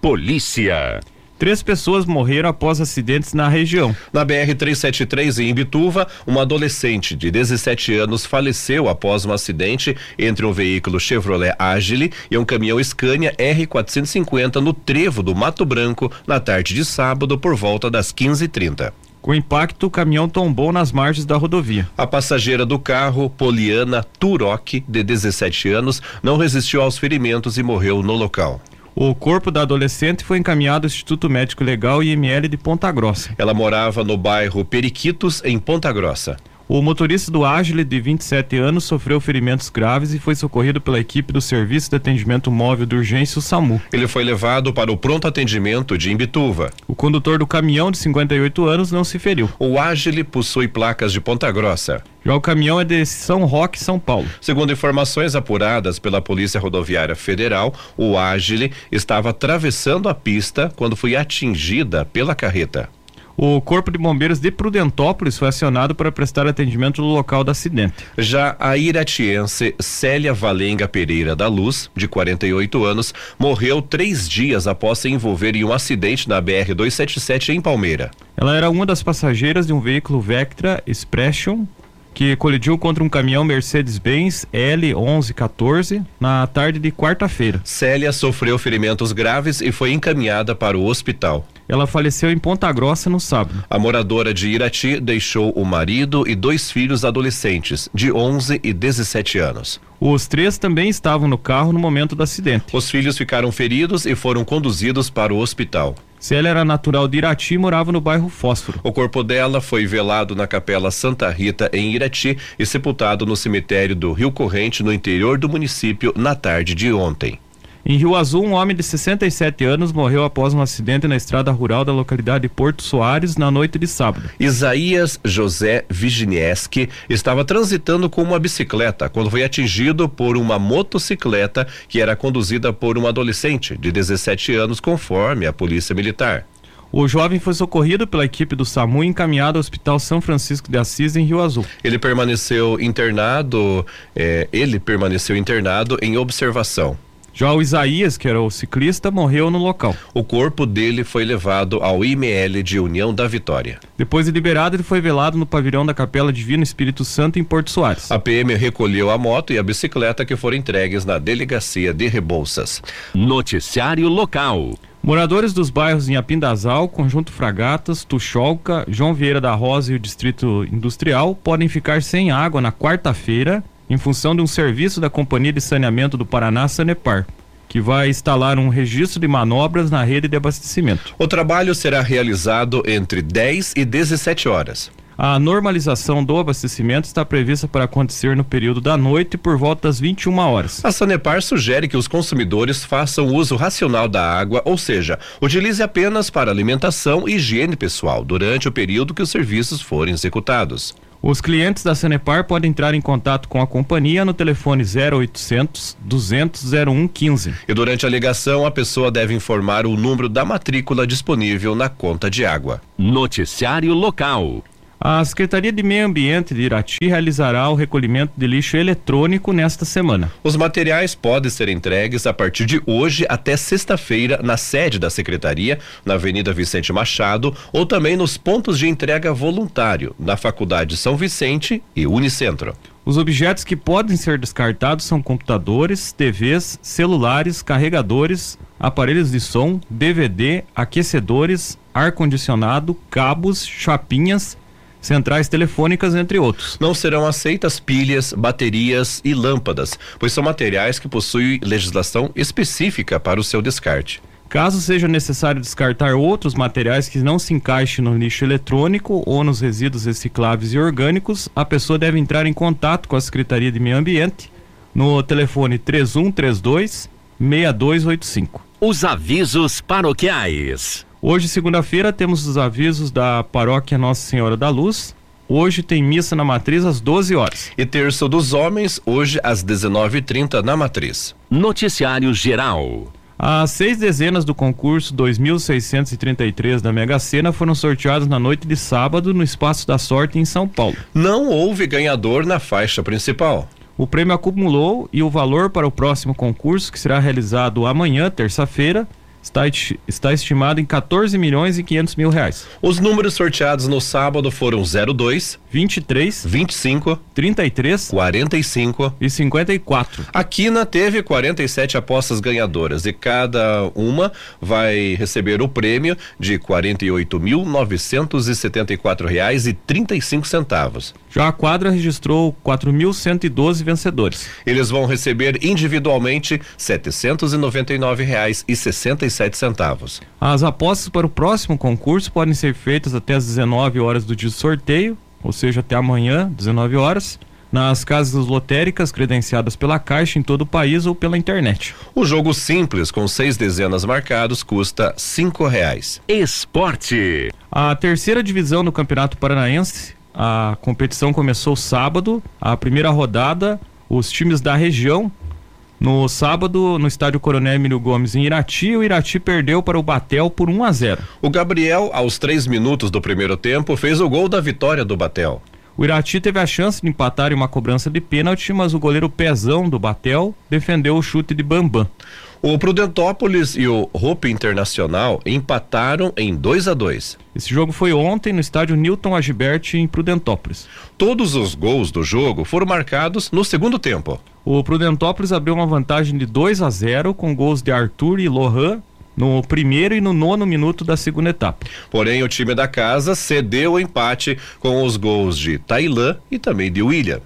Polícia. Três pessoas morreram após acidentes na região. Na BR-373, em Imbituva, uma adolescente de 17 anos faleceu após um acidente entre um veículo Chevrolet Agile e um caminhão Scania R450 no trevo do Mato Branco na tarde de sábado por volta das 15h30. Com o impacto, o caminhão tombou nas margens da rodovia. A passageira do carro, Poliana Turok, de 17 anos, não resistiu aos ferimentos e morreu no local. O corpo da adolescente foi encaminhado ao Instituto Médico Legal IML de Ponta Grossa. Ela morava no bairro Periquitos, em Ponta Grossa. O motorista do Ágile, de 27 anos, sofreu ferimentos graves e foi socorrido pela equipe do Serviço de Atendimento Móvel de Urgência, o SAMU. Ele foi levado para o pronto atendimento de Imbituva. O condutor do caminhão, de 58 anos, não se feriu. O Ágile possui placas de Ponta Grossa. Já o caminhão é de São Roque, São Paulo. Segundo informações apuradas pela Polícia Rodoviária Federal, o Ágile estava atravessando a pista quando foi atingida pela carreta. O Corpo de Bombeiros de Prudentópolis foi acionado para prestar atendimento no local do acidente. Já a iratiense Célia Valenga Pereira da Luz, de 48 anos, morreu três dias após se envolver em um acidente na BR-277 em Palmeira. Ela era uma das passageiras de um veículo Vectra Expression que colidiu contra um caminhão Mercedes-Benz L1114 na tarde de quarta-feira. Célia sofreu ferimentos graves e foi encaminhada para o hospital. Ela faleceu em Ponta Grossa no sábado. A moradora de Irati deixou o marido e dois filhos adolescentes, de 11 e 17 anos. Os três também estavam no carro no momento do acidente. Os filhos ficaram feridos e foram conduzidos para o hospital. Célia era natural de Irati e morava no bairro Fósforo. O corpo dela foi velado na Capela Santa Rita, em Irati, e sepultado no cemitério do Rio Corrente, no interior do município, na tarde de ontem. Em Rio Azul, um homem de 67 anos morreu após um acidente na estrada rural da localidade de Porto Soares na noite de sábado. Isaías José Viginieski estava transitando com uma bicicleta quando foi atingido por uma motocicleta que era conduzida por um adolescente de 17 anos, conforme a Polícia Militar. O jovem foi socorrido pela equipe do SAMU e encaminhado ao Hospital São Francisco de Assis, em Rio Azul. Ele permaneceu internado, eh, ele permaneceu internado em observação. Já o Isaías, que era o ciclista, morreu no local. O corpo dele foi levado ao IML de União da Vitória. Depois de liberado, ele foi velado no pavilhão da Capela Divino Espírito Santo em Porto Soares. A PM recolheu a moto e a bicicleta que foram entregues na delegacia de Rebouças. Noticiário local. Moradores dos bairros em Apindazal, Conjunto Fragatas, Tuxolca, João Vieira da Rosa e o Distrito Industrial podem ficar sem água na quarta-feira em função de um serviço da Companhia de Saneamento do Paraná, Sanepar, que vai instalar um registro de manobras na rede de abastecimento. O trabalho será realizado entre 10 e 17 horas. A normalização do abastecimento está prevista para acontecer no período da noite por volta das 21 horas. A Sanepar sugere que os consumidores façam uso racional da água, ou seja, utilize apenas para alimentação e higiene pessoal durante o período que os serviços forem executados. Os clientes da Sanepar podem entrar em contato com a companhia no telefone 0800 200 0115. E durante a ligação, a pessoa deve informar o número da matrícula disponível na conta de água. Noticiário local. A Secretaria de Meio Ambiente de Irati realizará o recolhimento de lixo eletrônico nesta semana. Os materiais podem ser entregues a partir de hoje até sexta-feira na sede da Secretaria, na Avenida Vicente Machado, ou também nos pontos de entrega voluntário, na Faculdade São Vicente e Unicentro. Os objetos que podem ser descartados são computadores, TVs, celulares, carregadores, aparelhos de som, DVD, aquecedores, ar-condicionado, cabos, chapinhas centrais telefônicas, entre outros. Não serão aceitas pilhas, baterias e lâmpadas, pois são materiais que possuem legislação específica para o seu descarte. Caso seja necessário descartar outros materiais que não se encaixem no lixo eletrônico ou nos resíduos recicláveis e orgânicos, a pessoa deve entrar em contato com a Secretaria de Meio Ambiente no telefone 3132 6285. Os avisos paroquiais. Hoje, segunda-feira, temos os avisos da paróquia Nossa Senhora da Luz. Hoje tem missa na matriz às 12 horas. E terço dos homens, hoje às 19h30 na matriz. Noticiário geral. As seis dezenas do concurso 2633 da Mega Sena foram sorteadas na noite de sábado no Espaço da Sorte em São Paulo. Não houve ganhador na faixa principal. O prêmio acumulou e o valor para o próximo concurso, que será realizado amanhã, terça-feira, está, está estimado em 14 milhões e 500 mil reais. Os números sorteados no sábado foram 02, 23, 25, 33, 45 e 54. A Quina teve 47 apostas ganhadoras e cada uma vai receber o prêmio de 48.974 reais e 35 centavos. Já a quadra registrou 4.112 vencedores. Eles vão receber individualmente R$ 799 e 67 centavos. As apostas para o próximo concurso podem ser feitas até às 19 horas do dia do sorteio, ou seja, até amanhã, 19 horas nas casas lotéricas credenciadas pela Caixa em todo o país ou pela internet. O jogo simples com seis dezenas marcados custa cinco reais. Esporte. A terceira divisão do Campeonato Paranaense, a competição começou sábado, a primeira rodada, os times da região no sábado, no estádio Coronel Emílio Gomes, em Irati, o Irati perdeu para o Batel por 1 a 0. O Gabriel, aos três minutos do primeiro tempo, fez o gol da vitória do Batel. O Irati teve a chance de empatar em uma cobrança de pênalti, mas o goleiro Pezão do Batel defendeu o chute de Bambam. O Prudentópolis e o Hope Internacional empataram em 2 a 2. Esse jogo foi ontem no estádio Newton Agibert em Prudentópolis. Todos os gols do jogo foram marcados no segundo tempo. O Prudentópolis abriu uma vantagem de 2 a 0 com gols de Arthur e Lohan no primeiro e no nono minuto da segunda etapa. Porém, o time da casa cedeu o empate com os gols de Tailã e também de William.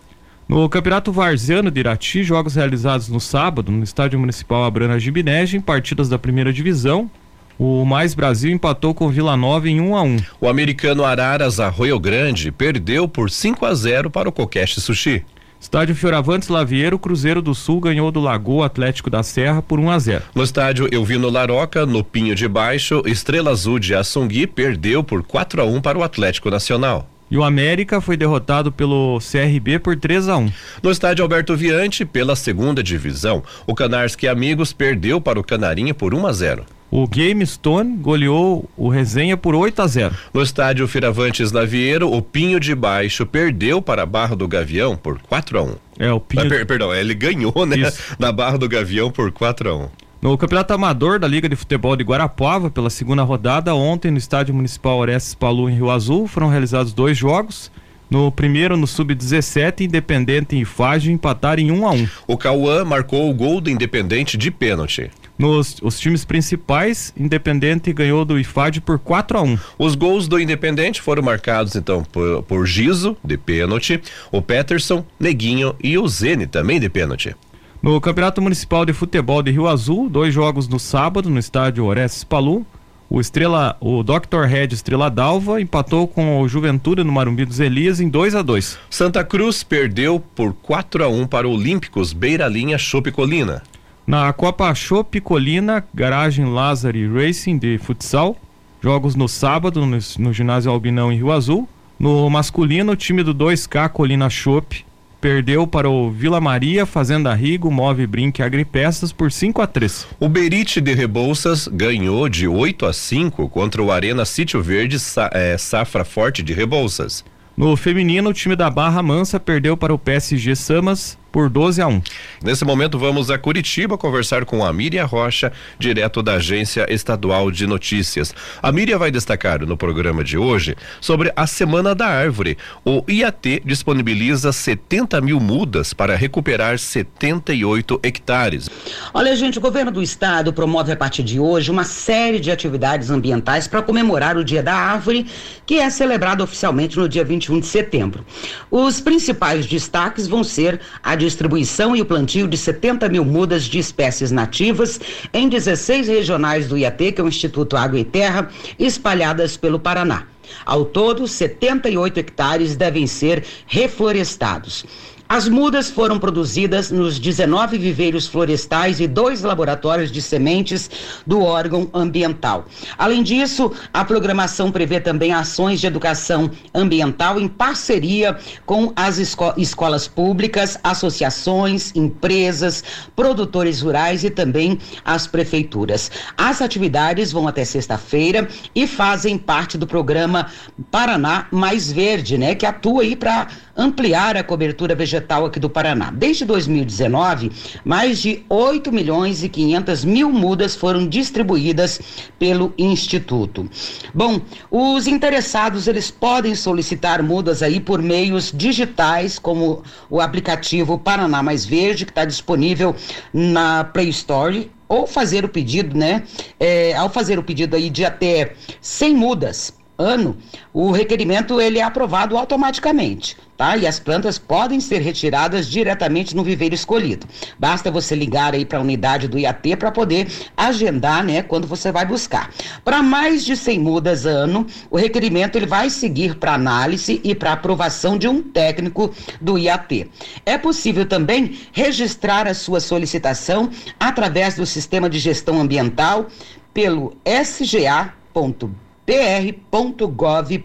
No Campeonato Varziano de Irati, jogos realizados no sábado no Estádio Municipal Abrana Gibinege, em partidas da primeira divisão, o Mais Brasil empatou com Vila Nova em 1 a 1. O americano Araras Arroio Grande perdeu por 5 a 0 para o Kokeshi Sushi. Estádio Fioravantes Lavieiro, Cruzeiro do Sul ganhou do Lagoa Atlético da Serra por 1 a 0. No estádio Elvino Laroca, no Pinho de Baixo, Estrela Azul de Assungui perdeu por 4 a 1 para o Atlético Nacional. E o América foi derrotado pelo CRB por 3 a 1. No estádio Alberto Viante, pela segunda divisão, o Canarski Amigos perdeu para o Canarinha por 1 a 0. O Game Stone goleou o Resenha por 8 a 0. No estádio Firavantes Lavieiro, o Pinho de Baixo perdeu para a Barra do Gavião por 4 a 1. É, o Pinho... Ah, per, perdão, ele ganhou, né? Isso. Na Barra do Gavião por 4 a 1. No Campeonato Amador da Liga de Futebol de Guarapuava, pela segunda rodada, ontem no Estádio Municipal Orestes Palu, em Rio Azul, foram realizados dois jogos. No primeiro, no Sub-17, Independente e Ifage empataram em 1 a 1 O Cauã marcou o gol do Independente de pênalti. Nos os times principais, Independente ganhou do IFAD por 4 a 1 Os gols do Independente foram marcados então por, por Giso, de pênalti, o Peterson, Neguinho e o Zene, também de pênalti. No Campeonato Municipal de Futebol de Rio Azul, dois jogos no sábado no estádio Orestes Palu. O Estrela, o Dr. Red Estrela Dalva empatou com o Juventude no Marumbi dos Elias em 2 a 2. Santa Cruz perdeu por 4 a 1 para o Olímpicos Beira Linha Chope Colina. Na Copa Chope Colina, Garagem Lázaro Racing de futsal, jogos no sábado no, no ginásio Albinão em Rio Azul. No masculino, o time do 2K Colina Chope perdeu para o Vila Maria, Fazenda Rigo, Move Brinque Agripeças por 5 a 3. O Berite de Rebouças ganhou de 8 a 5 contra o Arena Sítio Verde é, Safra Forte de Rebouças. No feminino, o time da Barra Mansa perdeu para o PSG Samas por 12 a 1. Nesse momento vamos a Curitiba conversar com a Miriam Rocha, direto da Agência Estadual de Notícias. A Miriam vai destacar no programa de hoje sobre a Semana da Árvore. O IAT disponibiliza 70 mil mudas para recuperar 78 hectares. Olha, gente, o governo do estado promove a partir de hoje uma série de atividades ambientais para comemorar o Dia da Árvore, que é celebrado oficialmente no dia 21 de setembro. Os principais destaques vão ser a distribuição e o plantio de 70 mil mudas de espécies nativas em 16 regionais do IAT, que é o Instituto Água e Terra, espalhadas pelo Paraná. Ao todo, 78 hectares devem ser reflorestados. As mudas foram produzidas nos 19 viveiros florestais e dois laboratórios de sementes do órgão ambiental. Além disso, a programação prevê também ações de educação ambiental em parceria com as esco escolas públicas, associações, empresas, produtores rurais e também as prefeituras. As atividades vão até sexta-feira e fazem parte do programa Paraná Mais Verde, né, que atua aí para ampliar a cobertura vegetal vegetal aqui do Paraná. Desde 2019, mais de 8 milhões e 500 mil mudas foram distribuídas pelo Instituto. Bom, os interessados eles podem solicitar mudas aí por meios digitais, como o aplicativo Paraná Mais Verde, que está disponível na Play Store ou fazer o pedido, né? É, ao fazer o pedido aí de até 100 mudas ano, o requerimento ele é aprovado automaticamente, tá? E as plantas podem ser retiradas diretamente no viveiro escolhido. Basta você ligar aí para a unidade do IAT para poder agendar, né, quando você vai buscar. Para mais de 100 mudas ano, o requerimento ele vai seguir para análise e para aprovação de um técnico do IAT. É possível também registrar a sua solicitação através do sistema de gestão ambiental pelo sga.br pr.gov.br.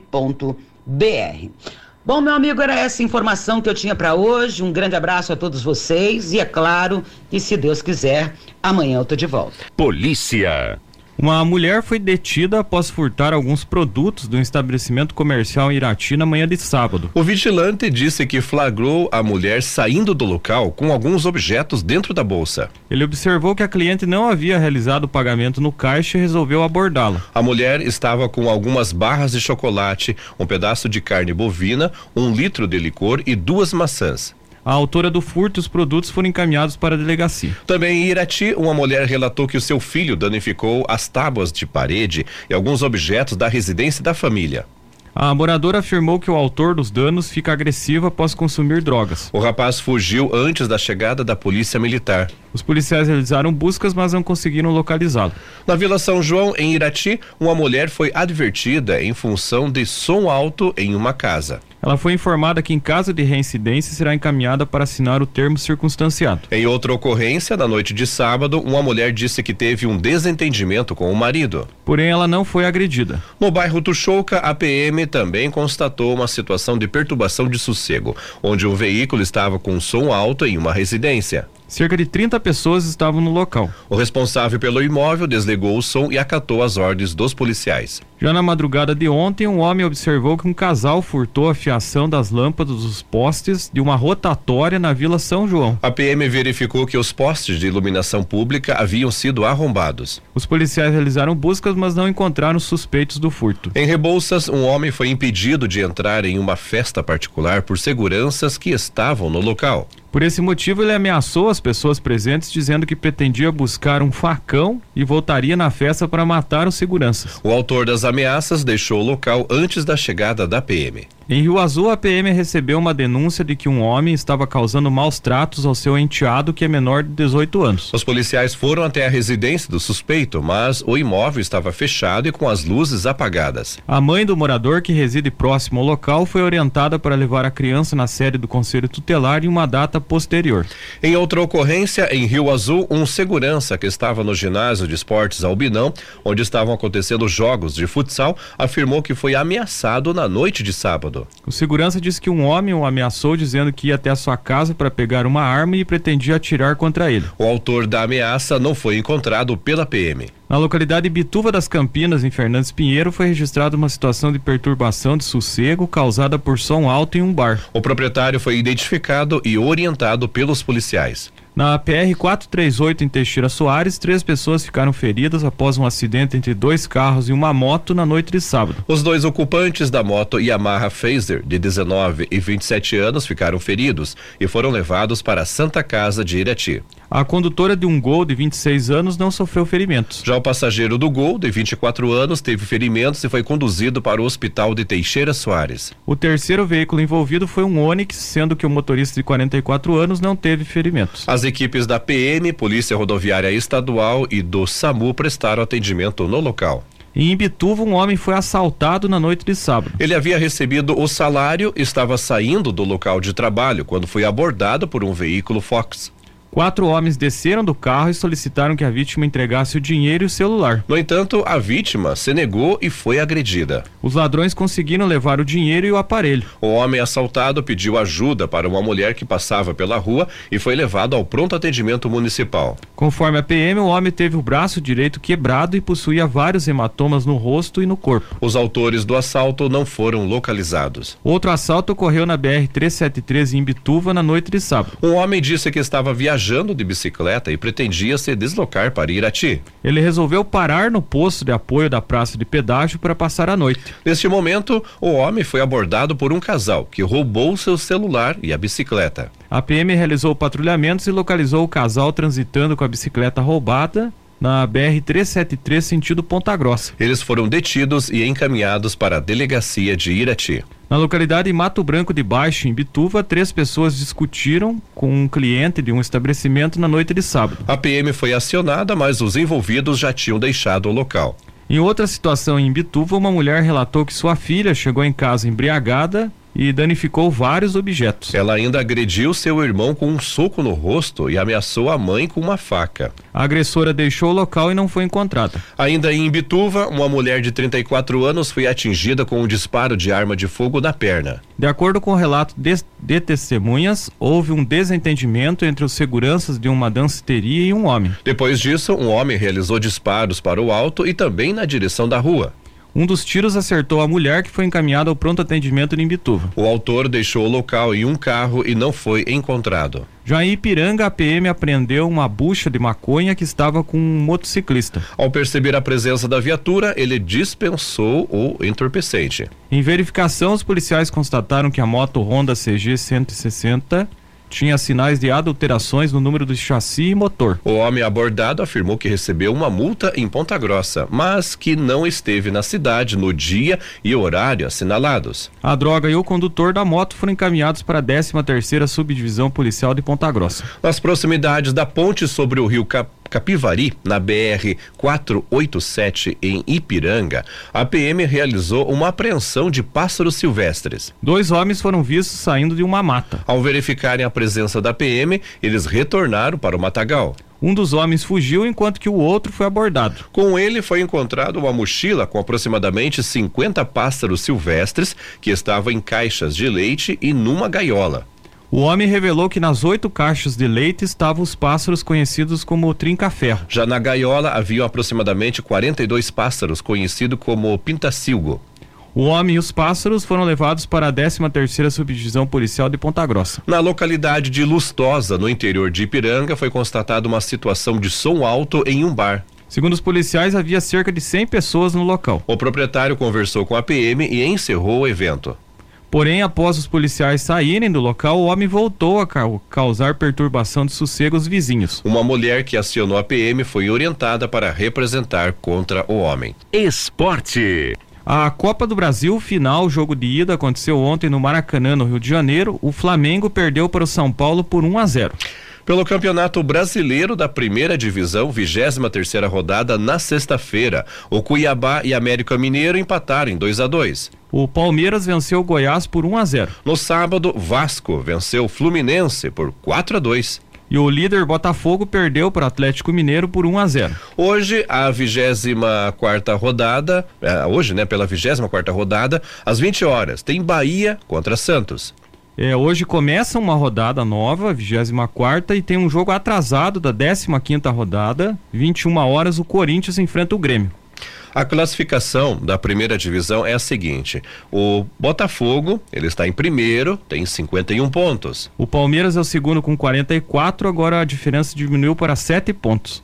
Bom, meu amigo, era essa informação que eu tinha para hoje. Um grande abraço a todos vocês e é claro que se Deus quiser, amanhã eu tô de volta. Polícia. Uma mulher foi detida após furtar alguns produtos do estabelecimento comercial em Irati na manhã de sábado. O vigilante disse que flagrou a mulher saindo do local com alguns objetos dentro da bolsa. Ele observou que a cliente não havia realizado o pagamento no caixa e resolveu abordá-la. A mulher estava com algumas barras de chocolate, um pedaço de carne bovina, um litro de licor e duas maçãs. A autora do furto e os produtos foram encaminhados para a delegacia. Também em Irati, uma mulher relatou que o seu filho danificou as tábuas de parede e alguns objetos da residência da família. A moradora afirmou que o autor dos danos fica agressivo após consumir drogas. O rapaz fugiu antes da chegada da polícia militar. Os policiais realizaram buscas, mas não conseguiram localizá-lo. Na Vila São João, em Irati, uma mulher foi advertida em função de som alto em uma casa. Ela foi informada que, em caso de reincidência, será encaminhada para assinar o termo circunstanciado. Em outra ocorrência, na noite de sábado, uma mulher disse que teve um desentendimento com o marido. Porém, ela não foi agredida. No bairro Tuxouca, a PM também constatou uma situação de perturbação de sossego, onde um veículo estava com som alto em uma residência. Cerca de 30 pessoas estavam no local. O responsável pelo imóvel desligou o som e acatou as ordens dos policiais. Já na madrugada de ontem, um homem observou que um casal furtou a fiação das lâmpadas dos postes de uma rotatória na Vila São João. A PM verificou que os postes de iluminação pública haviam sido arrombados. Os policiais realizaram buscas, mas não encontraram suspeitos do furto. Em Rebouças, um homem foi impedido de entrar em uma festa particular por seguranças que estavam no local. Por esse motivo, ele ameaçou as pessoas presentes, dizendo que pretendia buscar um facão e voltaria na festa para matar os seguranças. O autor das ameaças deixou o local antes da chegada da PM. Em Rio Azul, a PM recebeu uma denúncia de que um homem estava causando maus tratos ao seu enteado, que é menor de 18 anos. Os policiais foram até a residência do suspeito, mas o imóvel estava fechado e com as luzes apagadas. A mãe do morador, que reside próximo ao local, foi orientada para levar a criança na sede do Conselho Tutelar em uma data posterior. Em outra ocorrência, em Rio Azul, um segurança que estava no ginásio de esportes Albinão, onde estavam acontecendo jogos de futsal, afirmou que foi ameaçado na noite de sábado. O segurança disse que um homem o ameaçou dizendo que ia até a sua casa para pegar uma arma e pretendia atirar contra ele. O autor da ameaça não foi encontrado pela PM. Na localidade Bituva das Campinas, em Fernandes Pinheiro, foi registrada uma situação de perturbação de sossego causada por som alto em um bar. O proprietário foi identificado e orientado pelos policiais. Na PR 438 em Teixeira Soares, três pessoas ficaram feridas após um acidente entre dois carros e uma moto na noite de sábado. Os dois ocupantes da moto Yamaha Phaser, de 19 e 27 anos, ficaram feridos e foram levados para a Santa Casa de Irati. A condutora de um Gol de 26 anos não sofreu ferimentos. Já o passageiro do Gol, de 24 anos, teve ferimentos e foi conduzido para o hospital de Teixeira Soares. O terceiro veículo envolvido foi um Onix, sendo que o motorista de 44 anos não teve ferimentos. As equipes da PM, Polícia Rodoviária Estadual e do SAMU prestaram atendimento no local. Em Imbituva, um homem foi assaltado na noite de sábado. Ele havia recebido o salário, estava saindo do local de trabalho quando foi abordado por um veículo Fox. Quatro homens desceram do carro e solicitaram que a vítima entregasse o dinheiro e o celular. No entanto, a vítima se negou e foi agredida. Os ladrões conseguiram levar o dinheiro e o aparelho. O homem assaltado pediu ajuda para uma mulher que passava pela rua e foi levado ao pronto atendimento municipal. Conforme a PM, o homem teve o braço direito quebrado e possuía vários hematomas no rosto e no corpo. Os autores do assalto não foram localizados. Outro assalto ocorreu na BR-373 em Bituva na noite de sábado. Um homem disse que estava viajando de bicicleta e pretendia se deslocar para Irati. Ele resolveu parar no posto de apoio da praça de pedágio para passar a noite. Neste momento, o homem foi abordado por um casal que roubou seu celular e a bicicleta. A PM realizou patrulhamentos e localizou o casal transitando com a bicicleta roubada na BR-373 sentido Ponta Grossa. Eles foram detidos e encaminhados para a delegacia de Irati. Na localidade Mato Branco de Baixo, em Bituva, três pessoas discutiram com um cliente de um estabelecimento na noite de sábado. A PM foi acionada, mas os envolvidos já tinham deixado o local. Em outra situação em Bituva, uma mulher relatou que sua filha chegou em casa embriagada e danificou vários objetos. Ela ainda agrediu seu irmão com um soco no rosto e ameaçou a mãe com uma faca. A agressora deixou o local e não foi encontrada. Ainda em Bituva, uma mulher de 34 anos foi atingida com um disparo de arma de fogo na perna. De acordo com o relato de, de testemunhas, houve um desentendimento entre os seguranças de uma danceteria e um homem. Depois disso, um homem realizou disparos para o alto e também na direção da rua. Um dos tiros acertou a mulher que foi encaminhada ao pronto atendimento em Imbituva. O autor deixou o local em um carro e não foi encontrado. Já em Ipiranga, a PM apreendeu uma bucha de maconha que estava com um motociclista. Ao perceber a presença da viatura, ele dispensou o entorpecente. Em verificação, os policiais constataram que a moto Honda CG 160 tinha sinais de adulterações no número do chassi e motor. O homem abordado afirmou que recebeu uma multa em Ponta Grossa, mas que não esteve na cidade no dia e horário assinalados. A droga e o condutor da moto foram encaminhados para a 13 terceira subdivisão policial de Ponta Grossa. Nas proximidades da ponte sobre o rio Cap Capivari, na BR 487 em Ipiranga, a PM realizou uma apreensão de pássaros silvestres. Dois homens foram vistos saindo de uma mata. Ao verificarem a presença da PM, eles retornaram para o matagal. Um dos homens fugiu enquanto que o outro foi abordado. Com ele foi encontrado uma mochila com aproximadamente 50 pássaros silvestres que estavam em caixas de leite e numa gaiola. O homem revelou que nas oito caixas de leite estavam os pássaros conhecidos como trinca-ferro. Já na gaiola haviam aproximadamente 42 pássaros conhecidos como pintacilgo. O homem e os pássaros foram levados para a 13 terceira subdivisão policial de Ponta Grossa. Na localidade de Lustosa, no interior de Ipiranga, foi constatada uma situação de som alto em um bar. Segundo os policiais, havia cerca de 100 pessoas no local. O proprietário conversou com a PM e encerrou o evento. Porém, após os policiais saírem do local, o homem voltou a causar perturbação de sossego aos vizinhos. Uma mulher que acionou a PM foi orientada para representar contra o homem. Esporte. A Copa do Brasil, final jogo de ida, aconteceu ontem no Maracanã, no Rio de Janeiro. O Flamengo perdeu para o São Paulo por 1 a 0. Pelo Campeonato Brasileiro da Primeira Divisão, 23 terceira rodada, na sexta-feira, o Cuiabá e América Mineiro empataram em 2 a 2. O Palmeiras venceu o Goiás por 1 a 0. No sábado, Vasco venceu o Fluminense por 4 a 2. E o líder Botafogo perdeu para o Atlético Mineiro por 1 a 0. Hoje, a 24 quarta rodada, é, hoje, né, pela 24 quarta rodada, às 20 horas, tem Bahia contra Santos. É, hoje começa uma rodada nova, 24 e tem um jogo atrasado da 15 rodada, 21 horas o Corinthians enfrenta o Grêmio. A classificação da primeira divisão é a seguinte: o Botafogo, ele está em primeiro, tem 51 pontos. O Palmeiras é o segundo com 44, agora a diferença diminuiu para 7 pontos.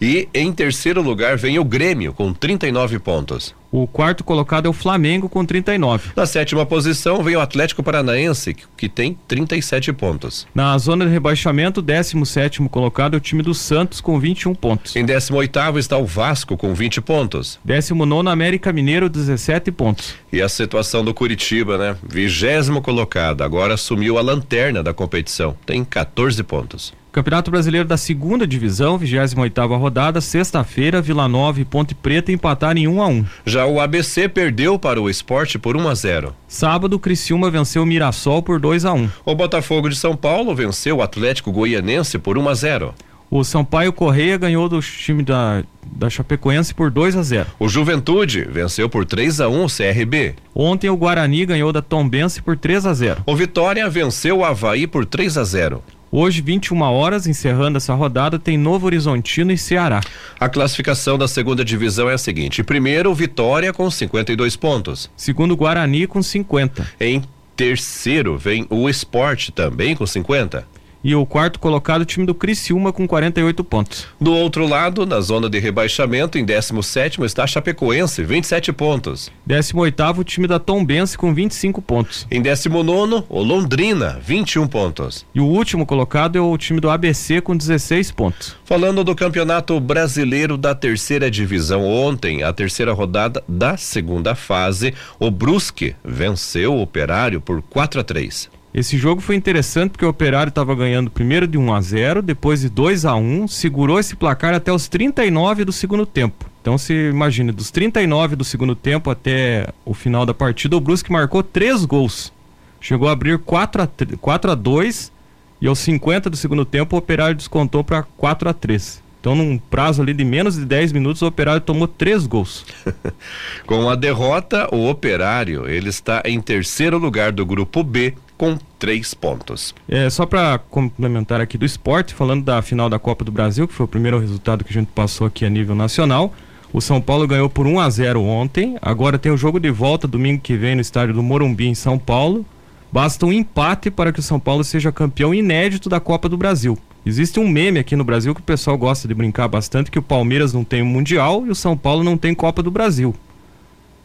E em terceiro lugar vem o Grêmio com 39 pontos. O quarto colocado é o Flamengo com 39. Na sétima posição vem o Atlético Paranaense, que tem 37 pontos. Na zona de rebaixamento, 17 colocado é o time do Santos com 21 pontos. Em 18 está o Vasco com 20 pontos. 19 América Mineiro, 17 pontos. E a situação do Curitiba, né? Vigésimo colocado, agora assumiu a lanterna da competição, tem 14 pontos. Campeonato Brasileiro da Segunda Divisão, 28ª rodada, sexta-feira, Vila Nova e Ponte Preta empataram em 1 a 1. Já o ABC perdeu para o Esporte por 1 a 0. Sábado, Criciúma venceu o Mirassol por 2 a 1. O Botafogo de São Paulo venceu o Atlético Goianense por 1 a 0. O Sampaio Correia ganhou do time da, da Chapecoense por 2 a 0. O Juventude venceu por 3 a 1 o CRB. Ontem o Guarani ganhou da Tombense por 3 a 0. O Vitória venceu o Havaí por 3 a 0. Hoje, 21 horas, encerrando essa rodada, tem Novo Horizontino e Ceará. A classificação da segunda divisão é a seguinte: primeiro, Vitória com 52 pontos. Segundo, Guarani com 50. Em terceiro, vem o Esporte também com 50. E o quarto colocado, o time do Criciúma, com 48 pontos. Do outro lado, na zona de rebaixamento, em 17 está a Chapecoense, 27 pontos. 18 o time da Tombense, com 25 pontos. Em 19, o Londrina, 21 pontos. E o último colocado é o time do ABC, com 16 pontos. Falando do Campeonato Brasileiro da Terceira Divisão, ontem, a terceira rodada da segunda fase, o Brusque venceu o Operário por 4 a 3. Esse jogo foi interessante porque o Operário estava ganhando primeiro de 1 a 0, depois de 2 a 1, segurou esse placar até os 39 do segundo tempo. Então se imagina, dos 39 do segundo tempo até o final da partida, o Brusque marcou três gols. Chegou a abrir 4 a 3, 4 a 2 e aos 50 do segundo tempo o Operário descontou para 4 a 3. Então, num prazo ali de menos de 10 minutos, o Operário tomou três gols. Com a derrota, o Operário ele está em terceiro lugar do grupo B com três pontos. É, só para complementar aqui do esporte, falando da final da Copa do Brasil, que foi o primeiro resultado que a gente passou aqui a nível nacional. O São Paulo ganhou por 1 a 0 ontem. Agora tem o jogo de volta domingo que vem no estádio do Morumbi em São Paulo. Basta um empate para que o São Paulo seja campeão inédito da Copa do Brasil. Existe um meme aqui no Brasil que o pessoal gosta de brincar bastante que o Palmeiras não tem o Mundial e o São Paulo não tem Copa do Brasil.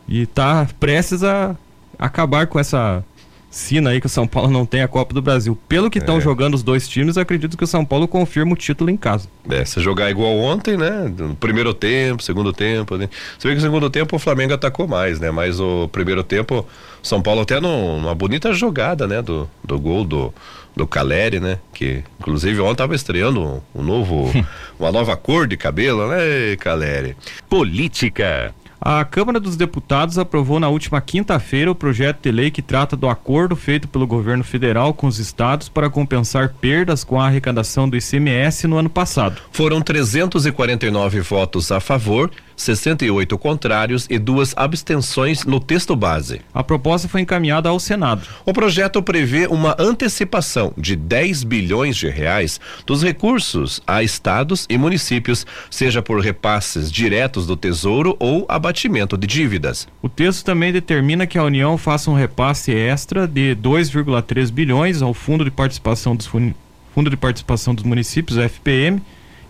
E tá prestes a acabar com essa sina aí que o São Paulo não tem a Copa do Brasil. Pelo que estão é. jogando os dois times, acredito que o São Paulo confirma o título em casa. É, se jogar igual ontem, né? No primeiro tempo, segundo tempo, né? Você vê que no segundo tempo o Flamengo atacou mais, né? Mas o primeiro tempo, São Paulo até numa bonita jogada, né? Do, do gol do do Caleri, né? Que inclusive ontem estava estreando um, um novo, uma nova cor de cabelo, né, Caleri? Política. A Câmara dos Deputados aprovou na última quinta-feira o projeto de lei que trata do acordo feito pelo governo federal com os estados para compensar perdas com a arrecadação do ICMS no ano passado. Foram 349 votos a favor 68 contrários e duas abstenções no texto base. A proposta foi encaminhada ao Senado. O projeto prevê uma antecipação de 10 bilhões de reais dos recursos a estados e municípios, seja por repasses diretos do Tesouro ou abatimento de dívidas. O texto também determina que a União faça um repasse extra de 2,3 bilhões ao Fundo de Participação dos Fundo de Participação dos Municípios, FPM,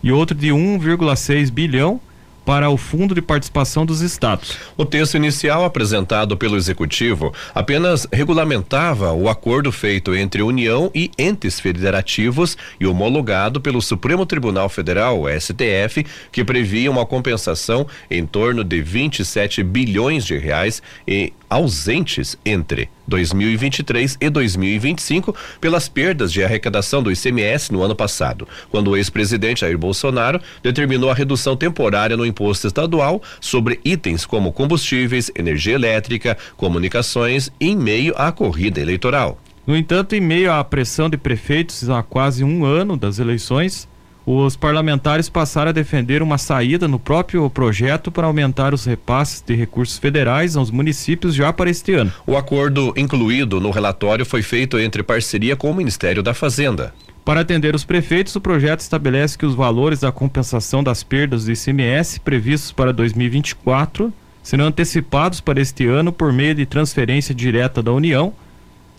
e outro de 1,6 bilhão para o Fundo de Participação dos Estados. O texto inicial apresentado pelo Executivo apenas regulamentava o acordo feito entre União e entes federativos e homologado pelo Supremo Tribunal Federal, STF, que previa uma compensação em torno de 27 bilhões de reais e ausentes entre 2023 e 2025 pelas perdas de arrecadação do ICMS no ano passado, quando o ex-presidente Jair Bolsonaro determinou a redução temporária no imposto estadual sobre itens como combustíveis, energia elétrica, comunicações em meio à corrida eleitoral. No entanto, em meio à pressão de prefeitos há quase um ano das eleições, os parlamentares passaram a defender uma saída no próprio projeto para aumentar os repasses de recursos federais aos municípios já para este ano. O acordo incluído no relatório foi feito entre parceria com o Ministério da Fazenda. Para atender os prefeitos, o projeto estabelece que os valores da compensação das perdas do ICMS previstos para 2024 serão antecipados para este ano por meio de transferência direta da União,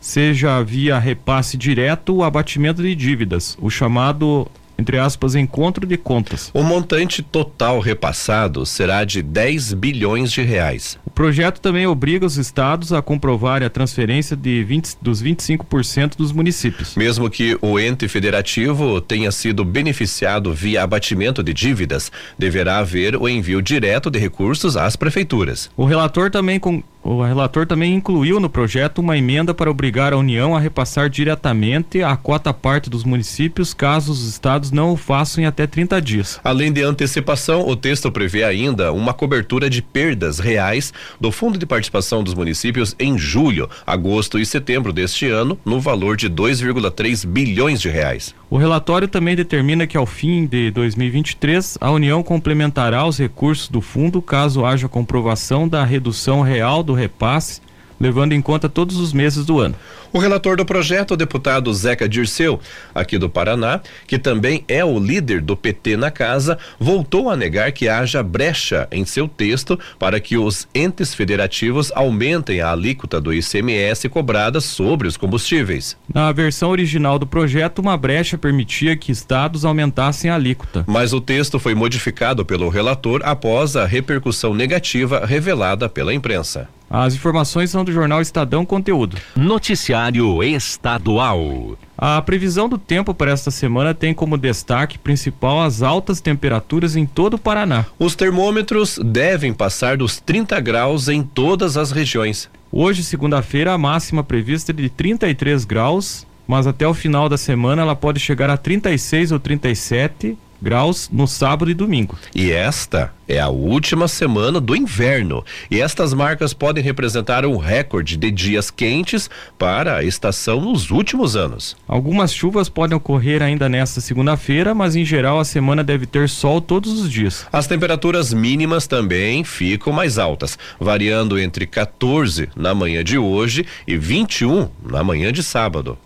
seja via repasse direto ou abatimento de dívidas, o chamado entre aspas, encontro de contas. O montante total repassado será de 10 bilhões de reais. O projeto também obriga os estados a comprovar a transferência de 20, dos 25% dos municípios. Mesmo que o ente federativo tenha sido beneficiado via abatimento de dívidas, deverá haver o envio direto de recursos às prefeituras. O relator também com, O relator também incluiu no projeto uma emenda para obrigar a União a repassar diretamente a cota parte dos municípios caso os estados não o façam em até 30 dias. Além de antecipação, o texto prevê ainda uma cobertura de perdas reais do Fundo de Participação dos Municípios em julho, agosto e setembro deste ano, no valor de 2,3 bilhões de reais. O relatório também determina que ao fim de 2023 a União complementará os recursos do fundo caso haja comprovação da redução real do repasse levando em conta todos os meses do ano. O relator do projeto, o deputado Zeca Dirceu, aqui do Paraná, que também é o líder do PT na casa, voltou a negar que haja brecha em seu texto para que os entes federativos aumentem a alíquota do ICMS cobrada sobre os combustíveis. Na versão original do projeto, uma brecha permitia que estados aumentassem a alíquota. Mas o texto foi modificado pelo relator após a repercussão negativa revelada pela imprensa. As informações são do jornal Estadão Conteúdo. Noticiário Estadual. A previsão do tempo para esta semana tem como destaque principal as altas temperaturas em todo o Paraná. Os termômetros devem passar dos 30 graus em todas as regiões. Hoje, segunda-feira, a máxima prevista é de 33 graus, mas até o final da semana ela pode chegar a 36 ou 37 graus no sábado e domingo. E esta é a última semana do inverno. E estas marcas podem representar um recorde de dias quentes para a estação nos últimos anos. Algumas chuvas podem ocorrer ainda nesta segunda-feira, mas em geral a semana deve ter sol todos os dias. As temperaturas mínimas também ficam mais altas, variando entre 14 na manhã de hoje e 21 na manhã de sábado.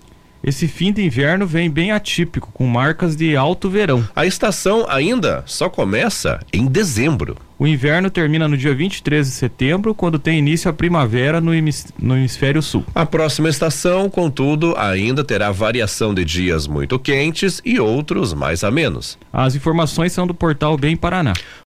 Esse fim de inverno vem bem atípico, com marcas de alto verão. A estação ainda só começa em dezembro. O inverno termina no dia 23 de setembro, quando tem início a primavera no, hemisfério sul. A próxima estação, contudo, ainda terá variação de dias muito quentes e outros mais a menos. As informações são do portal Bem Paraná.